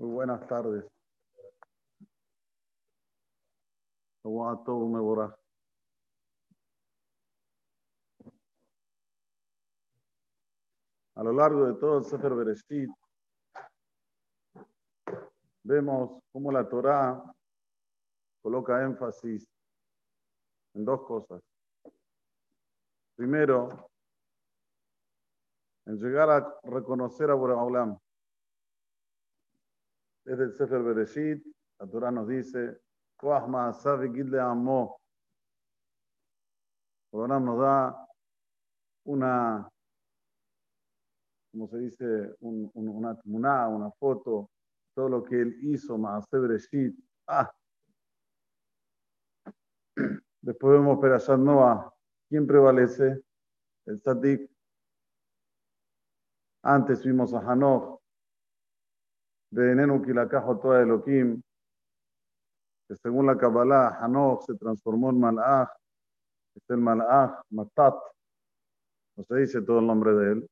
Muy buenas tardes. A lo largo de todo el Sefer Bereshit, vemos cómo la Torá coloca énfasis en dos cosas. Primero, en llegar a reconocer a Boraholam. Desde el Sefer Bereshit, la Torah nos dice, le amó. Boraholam nos da una, como se dice, una, una, una foto, todo lo que él hizo, Maase Bereshit. Ah. Después vemos Perashat Noah. ¿Quién prevalece? El Tzadik antes vimos a Hanoch, de Enenu toda Elohim, que según la Kabbalah, Hanoch se transformó en Malach, es el Malach Matat, no se dice todo el nombre de él,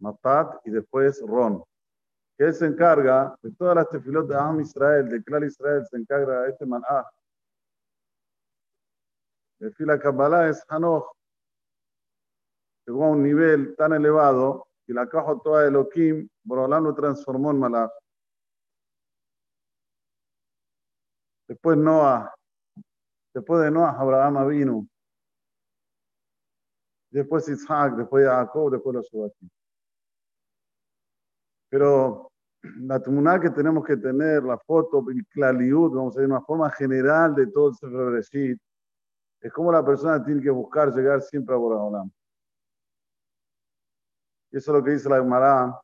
Matat y después Ron, que él se encarga de todas las tefilot de Am Israel, de Klal Israel, se encarga de este Malach. El fila Kabbalah es Hanoch, llegó a un nivel tan elevado que la caja toda de Elohim, Borolán lo transformó en Malach. Después Noah, después de Noah, Abraham vino. Después Isaac, después Jacob, después los Shubatim. Pero la tumuná que tenemos que tener, la foto, el claliud, vamos a decir, una forma general de todo el Sefer es como la persona tiene que buscar llegar siempre a Boraholam. Y eso es lo que dice la Gemara,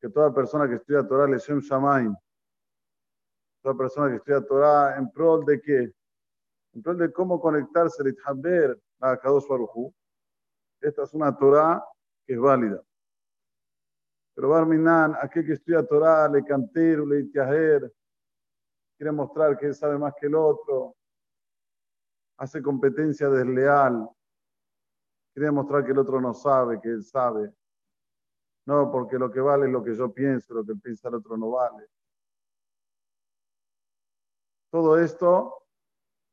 que toda persona que estudia Torah le Shem Shamaim. Toda persona que estudia Torah en pro de qué? En pro de cómo conectarse, de Haber a Kadosh Baruchu. Esta es una Torah que es válida. Pero Barminan, aquel que estudia Torah, le cantero, le itiajer, quiere mostrar que él sabe más que el otro, hace competencia desleal, quiere mostrar que el otro no sabe, que él sabe. No, porque lo que vale es lo que yo pienso, lo que piensa el otro no vale. Todo esto,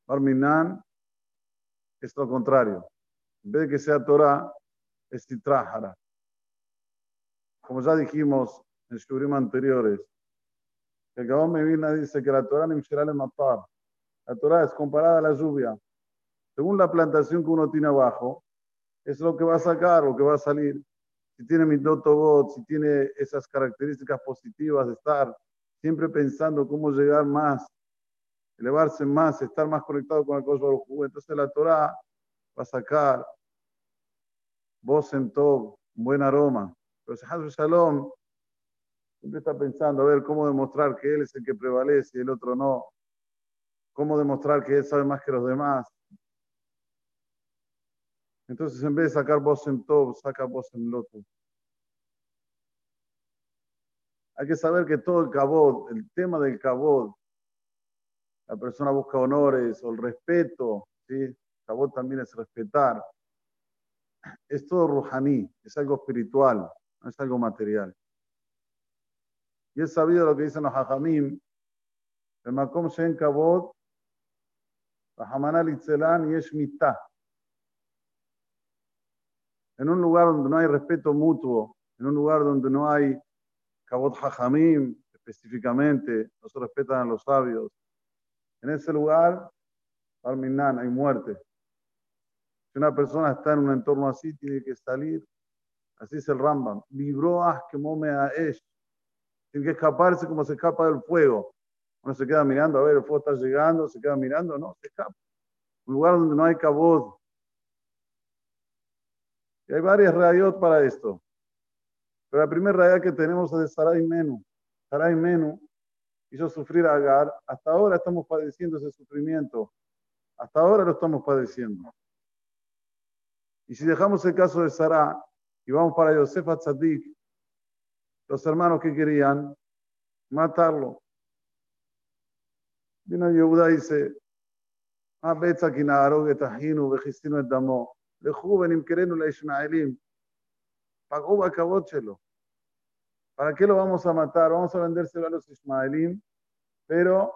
Arminan, es lo contrario. En vez de que sea Torah, es Titrahara. Como ya dijimos en Shurim anteriores, el Gabón Medina dice que la Torah le matar. La Torah es comparada a la lluvia. Según la plantación que uno tiene abajo, es lo que va a sacar, lo que va a salir si tiene mi bot, si tiene esas características positivas de estar siempre pensando cómo llegar más, elevarse más, estar más conectado con el cosmos entonces la Torah va a sacar voz en todo, buen aroma. Pero Hazul Shalom siempre está pensando a ver cómo demostrar que él es el que prevalece y el otro no. Cómo demostrar que él sabe más que los demás. Entonces, en vez de sacar en todo, saca en loto. Hay que saber que todo el cabot, el tema del cabot, la persona busca honores o el respeto, ¿sí? Cabot también es respetar. Es todo ruhaní, es algo espiritual, no es algo material. Y es sabido lo que dicen los hajamim, el makom shen kabot, y es mitah en un lugar donde no hay respeto mutuo, en un lugar donde no hay Kabot Hajamim específicamente, no se respetan los sabios, en ese lugar, Minan, hay muerte. Si una persona está en un entorno así, tiene que salir, así es el Rambam, vibró que mome a Esh, tiene que escaparse como se escapa del fuego. Uno se queda mirando, a ver, el fuego está llegando, se queda mirando, no, se escapa. Un lugar donde no hay Kabot, y hay varias rayot para esto. Pero la primera raya que tenemos es de Sarai Menu. Sarai Menu hizo sufrir a Agar. Hasta ahora estamos padeciendo ese sufrimiento. Hasta ahora lo estamos padeciendo. Y si dejamos el caso de Sara y vamos para Yosef Tzadik, los hermanos que querían matarlo. Vino Yehuda y dice, Ah, Betza Kinaro, Getahinu, Vejistino, Damo joven querendo la Ishmaelim. Pagó Bakabot ¿Para qué lo vamos a matar? Vamos a vendérselo a los Ismaelim, pero,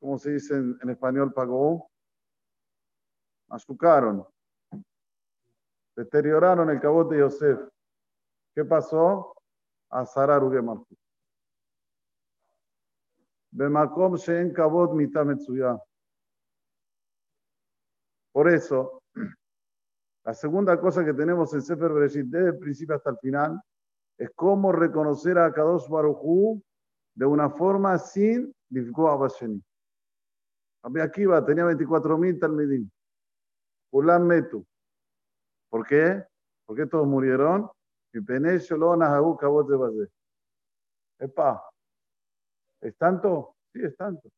como se dice en, español, pagó, azucaron, deterioraron el cabot de Yosef. ¿Qué pasó? A Sarar Ugemalchut. Bemakom Sheen Kabot Mitametsuya. Por eso, la segunda cosa que tenemos en Sefer Bereshit, desde el principio hasta el final, es cómo reconocer a Kadosh Baruchu de una forma sin Lifgo Abasheni. Aquí tenía 24.000 Talmidim. Ulam Metu. ¿Por qué? ¿Por qué todos murieron? Y. Epa, ¿es tanto? Sí, es tanto.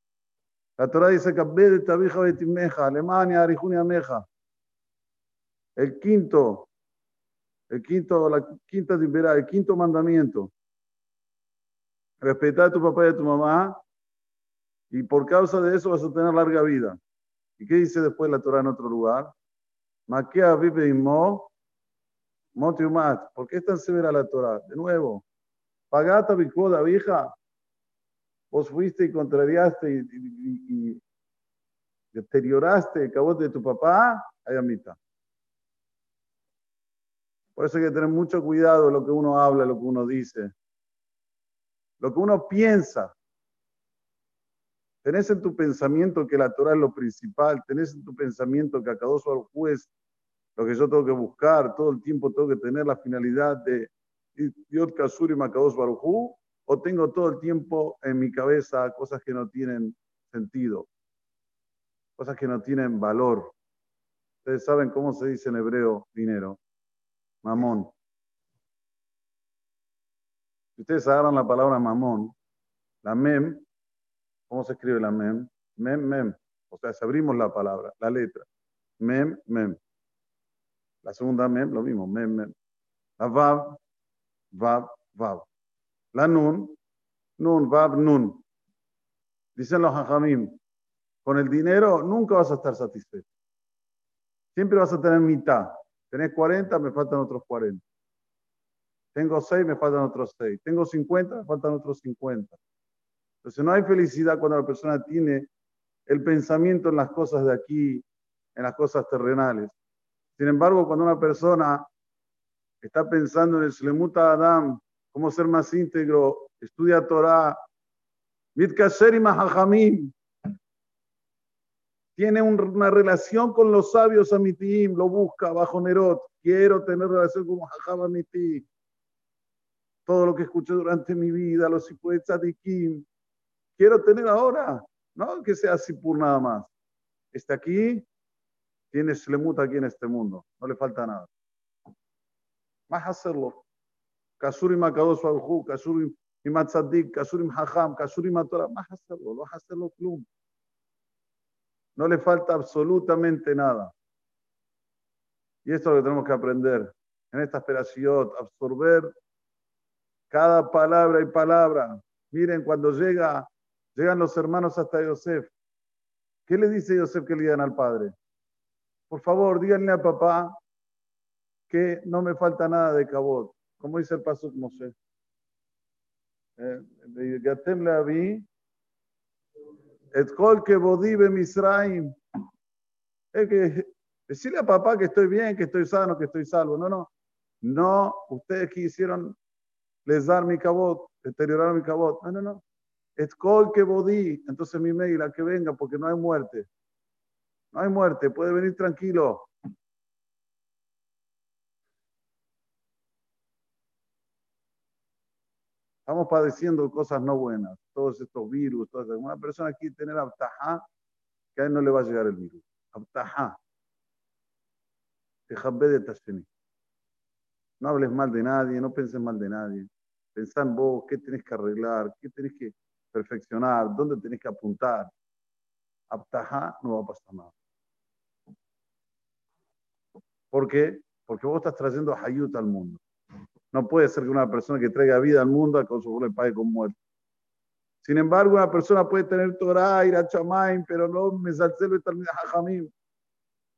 La Torah dice Alemania, Arijunia Meja. El quinto, el quinto, la quinta el quinto mandamiento. Respetar a tu papá y a tu mamá y por causa de eso vas a tener larga vida. ¿Y qué dice después la Torah en otro lugar? Maquea vive mo, motiumat. ¿Por qué es tan severa la Torah? De nuevo, pagata bicoda vieja. Vos fuiste y contrariaste y, deterioraste el cabote de tu papá, hay mitad. Por eso hay que tener mucho cuidado lo que uno habla, lo que uno dice, lo que uno piensa. Tenés en tu pensamiento que la Torah es lo principal, tenés en tu pensamiento que a cada al juez lo que yo tengo que buscar, todo el tiempo tengo que tener la finalidad de Yod Kasur y Makados Barujú, o tengo todo el tiempo en mi cabeza cosas que no tienen sentido, cosas que no tienen valor. Ustedes saben cómo se dice en hebreo dinero. Mamón. Si ustedes agarran la palabra mamón, la mem, ¿cómo se escribe la mem? Mem, mem. O sea, si abrimos la palabra, la letra. Mem, mem. La segunda mem, lo mismo, mem, mem. La vav, vav, vav. La nun, nun, vav, nun. Dicen los hajamim, con el dinero nunca vas a estar satisfecho. Siempre vas a tener mitad. Tenés 40, me faltan otros 40. Tengo 6, me faltan otros 6. Tengo 50, me faltan otros 50. Entonces no hay felicidad cuando la persona tiene el pensamiento en las cosas de aquí, en las cosas terrenales. Sin embargo, cuando una persona está pensando en el Slemuta Adam, cómo ser más íntegro, estudia Torah, Mitkasher y Mahajamim, tiene una relación con los sabios Amitim, lo busca bajo Nerot. Quiero tener relación con Jajab Amitim. Todo lo que escuché durante mi vida, los Tzadikim. Quiero tener ahora, no que sea así por nada más. Está aquí, tiene Shlemut aquí en este mundo, no le falta nada. Más hacerlo. Kasurim Makados Alhu, Kasurim Imatzadik, Kasurim Hajam, Kasurim Matora, más hacerlo, no hacerlo club. No le falta absolutamente nada. Y esto es lo que tenemos que aprender en esta esperación, absorber cada palabra y palabra. Miren, cuando llega, llegan los hermanos hasta Yosef. ¿Qué le dice Yosef que le digan al padre? Por favor, díganle a papá que no me falta nada de cabot. Como dice el paso Moshe. Eh, Gatem le vi et kol que bodive Misraim. Es que decirle a papá que estoy bien, que estoy sano, que estoy salvo. No, no. No, ustedes quisieron les dar mi cabot, deteriorar mi cabot. No, no, no. Es col que bodí. Entonces mi mail, a que venga, porque no hay muerte. No hay muerte, puede venir tranquilo. Estamos padeciendo cosas no buenas, todos estos virus, todas, una persona quiere tener abtajá, que a él no le va a llegar el virus. Abtajá. de No hables mal de nadie, no penses mal de nadie. Pensá en vos, qué tenés que arreglar, qué tenés que perfeccionar, dónde tenés que apuntar. Abtajá no va a pasar nada. ¿Por qué? Porque vos estás trayendo Hayut al mundo. No puede ser que una persona que traiga vida al mundo a su le pague con muerte. Sin embargo, una persona puede tener Torah, ir a Chamaim, pero no y Jajamim.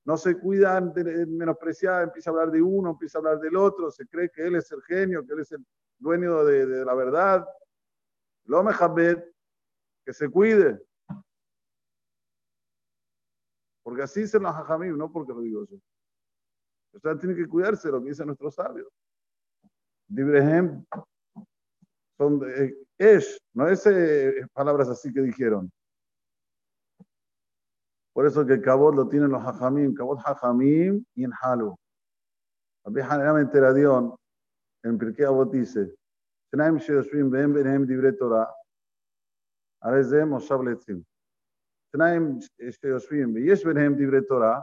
no se cuidan de menospreciar, empieza a hablar de uno, empieza a hablar del otro, se cree que él es el genio, que él es el dueño de, la verdad. Lo mejabed, que se cuide. Porque así dicen los hajamim, no porque lo digo yo. O tiene que cuidarse de lo que dicen nuestros sabios. Dibrehem son eh, es, no es eh, palabras así que dijeron. Por eso que Kabot lo tienen los Hajamim, Kabot Hajamim y en Halu. Rabbi Hanan Enteradión, en Pirkei Avot dice, Shnaim Sheoshvim Behem Behem Dibre Torah, Arezem Moshav Letzim. Shnaim Sheoshvim Beyesh Behem Dibre Torah,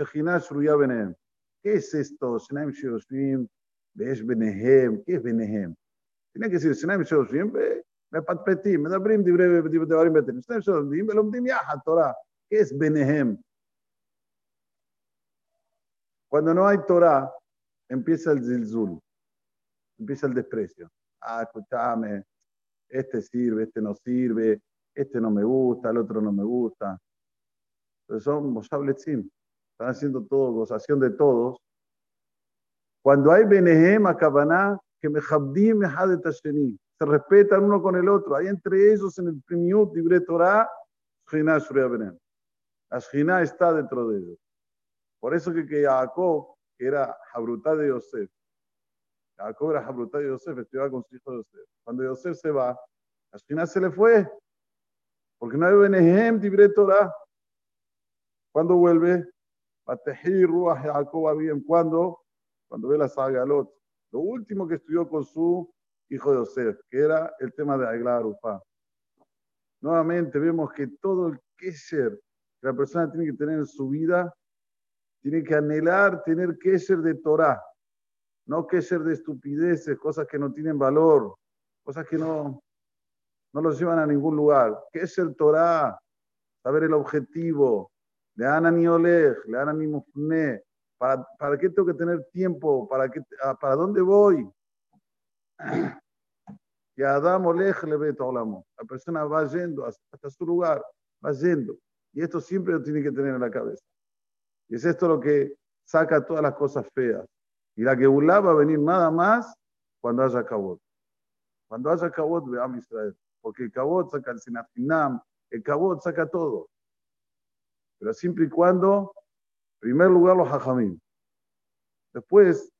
Shechina Shruya Behem. ¿Qué es esto? Shnaim Sheoshvim ויש ביניהם, ¿qué es ביניהם? tiene que decir, שניים שיושבים ומפטפטים, מדברים דברי דברים בטלים. שניים שיושבים ולומדים יחד תורה. ¿Qué es ביניהם? Cuando no hay Torah, empieza el zilzul, empieza el desprecio. Ah, escúchame, este sirve, este no sirve, este no me gusta, el otro no me gusta. Entonces son Moshabletzim, están haciendo todo, gozación de todos. cuando hay Benehem, Akabaná, que me se respetan uno con el otro. Hay entre ellos en el Primiut, Libre Torah, Shina Benem. La está dentro de ellos. Por eso que, que Jacob, que era Jabrutá de Yosef, Jacob era Jabrutá de Yosef, estudiaba con su hijo Yosef. Cuando Yosef se va, la se le fue. Porque no hay Benehem, Libre Torah. Cuando vuelve, Batehi Ruach Jacob bien. ¿Cuándo? Cuando ve la saga Lot. Lo último que estudió con su hijo Yosef, que era el tema de Aguilar Arufá. Nuevamente vemos que todo el kesher que la persona tiene que tener en su vida, tiene que anhelar tener kesher de Torah, no kesher de estupideces, cosas que no tienen valor, cosas que no, no los llevan a ningún lugar. Kesher Torah, saber el objetivo, le dan a ni oleg, le dan a ni mufne, ¿Para, ¿Para qué tengo que tener tiempo? ¿Para, qué, ah, ¿para dónde voy? Y Adam Olej le ve todo La persona va yendo hasta su lugar, va yendo. Y esto siempre lo tiene que tener en la cabeza. Y es esto lo que saca todas las cosas feas. Y la que va a venir nada más cuando haya cabot. Cuando haya cabot, veamos Israel. Porque el cabot saca el sinafinam, el cabot saca todo. Pero siempre y cuando en primer lugar, los hajamim. Después,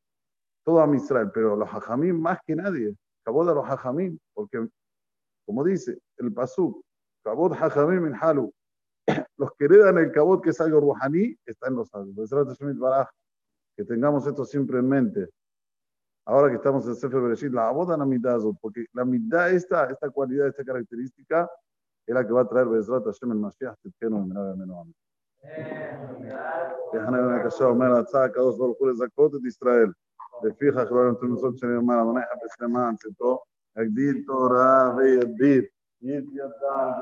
todo a Israel, pero los hajamim más que nadie. Cabot de los hajamim, porque, como dice el pasuk, cabot hajamim en halu. Los que heredan el cabot, que es algo ruhaní, están los sabios. Que tengamos esto siempre en mente. Ahora que estamos en Sefer Bereshit, la aboda la mitad, porque la mitad, esta, esta cualidad, esta característica, es la que va a traer Bezrat Hashem el Mashiach, que no בן הקשה אומר להצעה הקדוש ברוך הוא לזכות את ישראל. לפיכך לא נתון מצוות שנאמר, המונה יחפש למען צאתו, יגדיל תורה וידביר. יתיידע